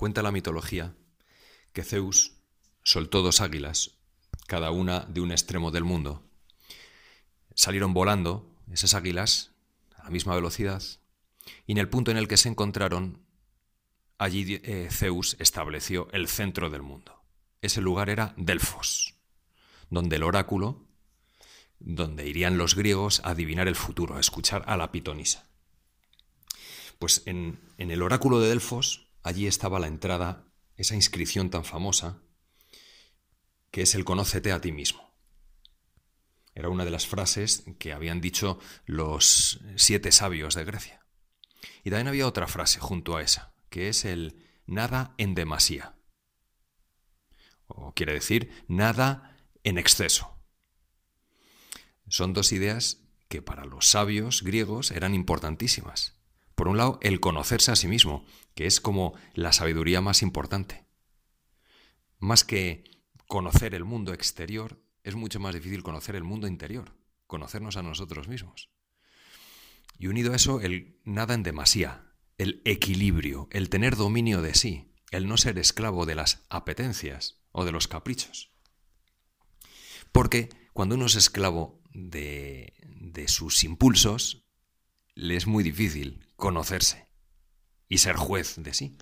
Cuenta la mitología que Zeus soltó dos águilas, cada una de un extremo del mundo. Salieron volando esas águilas a la misma velocidad y en el punto en el que se encontraron, allí eh, Zeus estableció el centro del mundo. Ese lugar era Delfos, donde el oráculo, donde irían los griegos a adivinar el futuro, a escuchar a la pitonisa. Pues en, en el oráculo de Delfos, allí estaba la entrada, esa inscripción tan famosa, que es el conócete a ti mismo. Era una de las frases que habían dicho los siete sabios de Grecia. Y también había otra frase junto a esa, que es el nada en demasía. O quiere decir nada en exceso. Son dos ideas que para los sabios griegos eran importantísimas. Por un lado, el conocerse a sí mismo, que es como la sabiduría más importante. Más que conocer el mundo exterior, es mucho más difícil conocer el mundo interior, conocernos a nosotros mismos. Y unido a eso, el nada en demasía, el equilibrio, el tener dominio de sí, el no ser esclavo de las apetencias o de los caprichos. Porque cuando uno es esclavo de, de sus impulsos, le es muy difícil conocerse y ser juez de sí.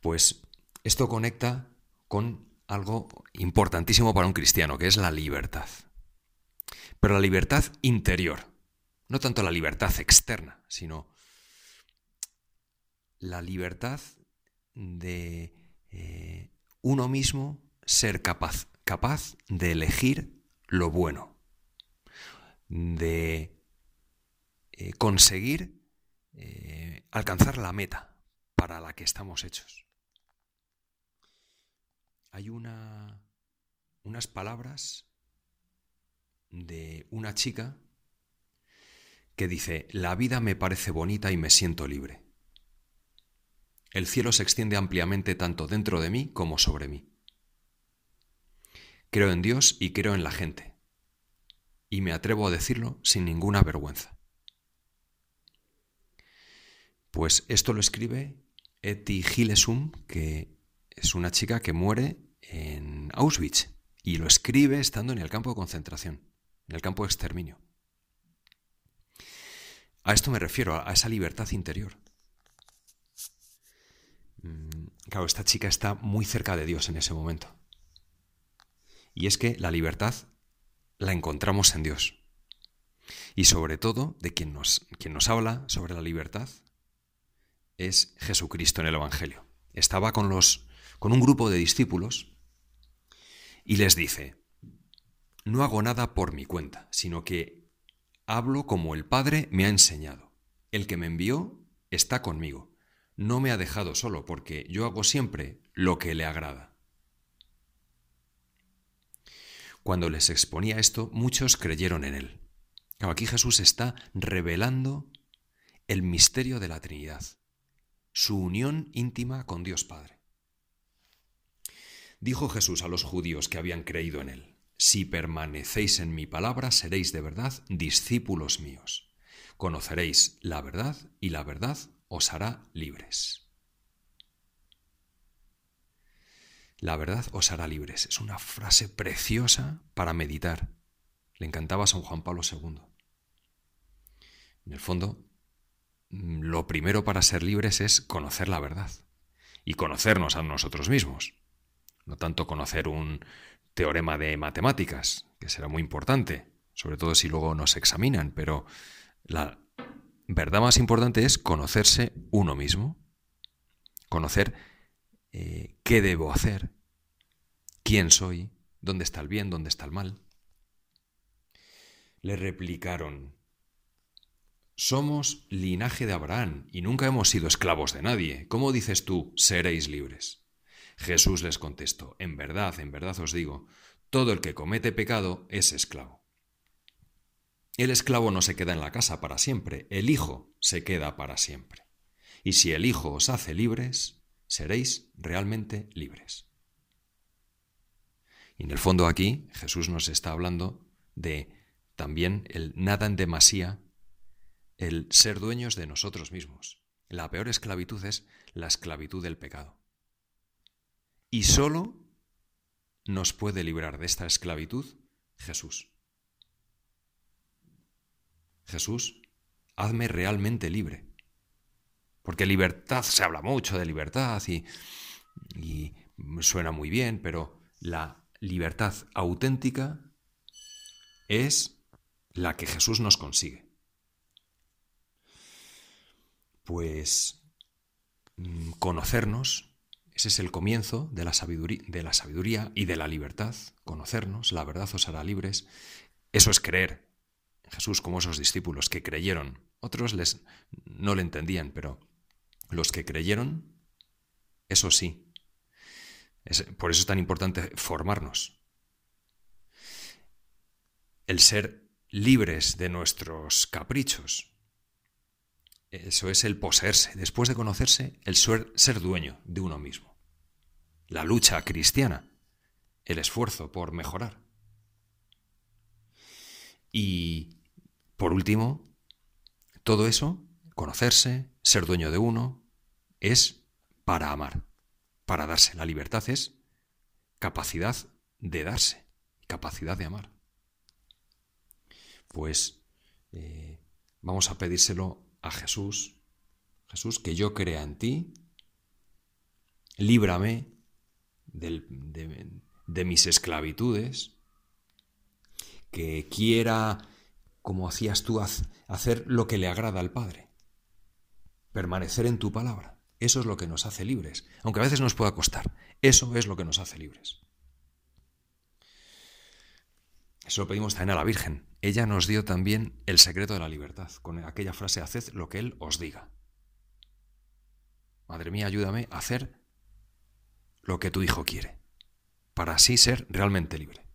Pues esto conecta con algo importantísimo para un cristiano, que es la libertad. Pero la libertad interior, no tanto la libertad externa, sino la libertad de eh, uno mismo ser capaz, capaz de elegir lo bueno, de eh, conseguir eh, alcanzar la meta para la que estamos hechos. Hay una, unas palabras de una chica que dice, la vida me parece bonita y me siento libre. El cielo se extiende ampliamente tanto dentro de mí como sobre mí. Creo en Dios y creo en la gente, y me atrevo a decirlo sin ninguna vergüenza. Pues esto lo escribe Eti Gilesum, que es una chica que muere en Auschwitz y lo escribe estando en el campo de concentración, en el campo de exterminio. A esto me refiero, a esa libertad interior. Mm, claro, esta chica está muy cerca de Dios en ese momento. Y es que la libertad la encontramos en Dios. Y sobre todo, de quien nos, quien nos habla sobre la libertad es Jesucristo en el Evangelio. Estaba con, los, con un grupo de discípulos y les dice, no hago nada por mi cuenta, sino que hablo como el Padre me ha enseñado. El que me envió está conmigo. No me ha dejado solo porque yo hago siempre lo que le agrada. Cuando les exponía esto, muchos creyeron en él. Aquí Jesús está revelando el misterio de la Trinidad su unión íntima con Dios Padre. Dijo Jesús a los judíos que habían creído en él, Si permanecéis en mi palabra, seréis de verdad discípulos míos. Conoceréis la verdad y la verdad os hará libres. La verdad os hará libres. Es una frase preciosa para meditar. Le encantaba a San Juan Pablo II. En el fondo, lo primero para ser libres es conocer la verdad y conocernos a nosotros mismos. No tanto conocer un teorema de matemáticas, que será muy importante, sobre todo si luego nos examinan, pero la verdad más importante es conocerse uno mismo, conocer eh, qué debo hacer, quién soy, dónde está el bien, dónde está el mal. Le replicaron, somos linaje de Abraham y nunca hemos sido esclavos de nadie. ¿Cómo dices tú, seréis libres? Jesús les contestó, en verdad, en verdad os digo, todo el que comete pecado es esclavo. El esclavo no se queda en la casa para siempre, el Hijo se queda para siempre. Y si el Hijo os hace libres, seréis realmente libres. Y en el fondo aquí Jesús nos está hablando de también el nada en demasía el ser dueños de nosotros mismos, La peor esclavitud es la esclavitud del pecado. Y solo nos puede librar de esta esclavitud Jesús. Jesús, hazme realmente libre. Porque libertad, se habla mucho de libertad y, y suena muy bien, pero la libertad auténtica es la que Jesús nos consigue. Pues mm, conocernos, ese es el comienzo de la, sabiduría, y de la libertad, conocernos, la verdad os hará libres, eso es creer Jesús como esos discípulos que creyeron. Otros les, no le entendían, pero los que creyeron, eso sí. por eso es tan importante formarnos. El ser libres de nuestros caprichos. Eso es el poseerse. Después de conocerse, el ser, ser dueño de uno mismo. La lucha cristiana. El esfuerzo por mejorar. Y, por último, todo eso, conocerse, ser dueño de uno, es para amar, para darse. La libertad es capacidad de darse, capacidad de amar pues eh, vamos a pedírselo a Jesús. Jesús, que yo crea en ti, líbrame de, de mis esclavitudes, que quiera, como hacías tú, hacer lo que le agrada al Padre, permanecer en tu palabra. Eso es lo que nos hace libres, aunque a veces nos pueda costar. Eso es lo que nos hace libres. Eso lo pedimos también a la Virgen. Ella nos dio también el secreto de la libertad, con aquella frase, haced lo que Él os diga. Madre mía, ayúdame a hacer lo que tu Hijo quiere, para así ser realmente libre.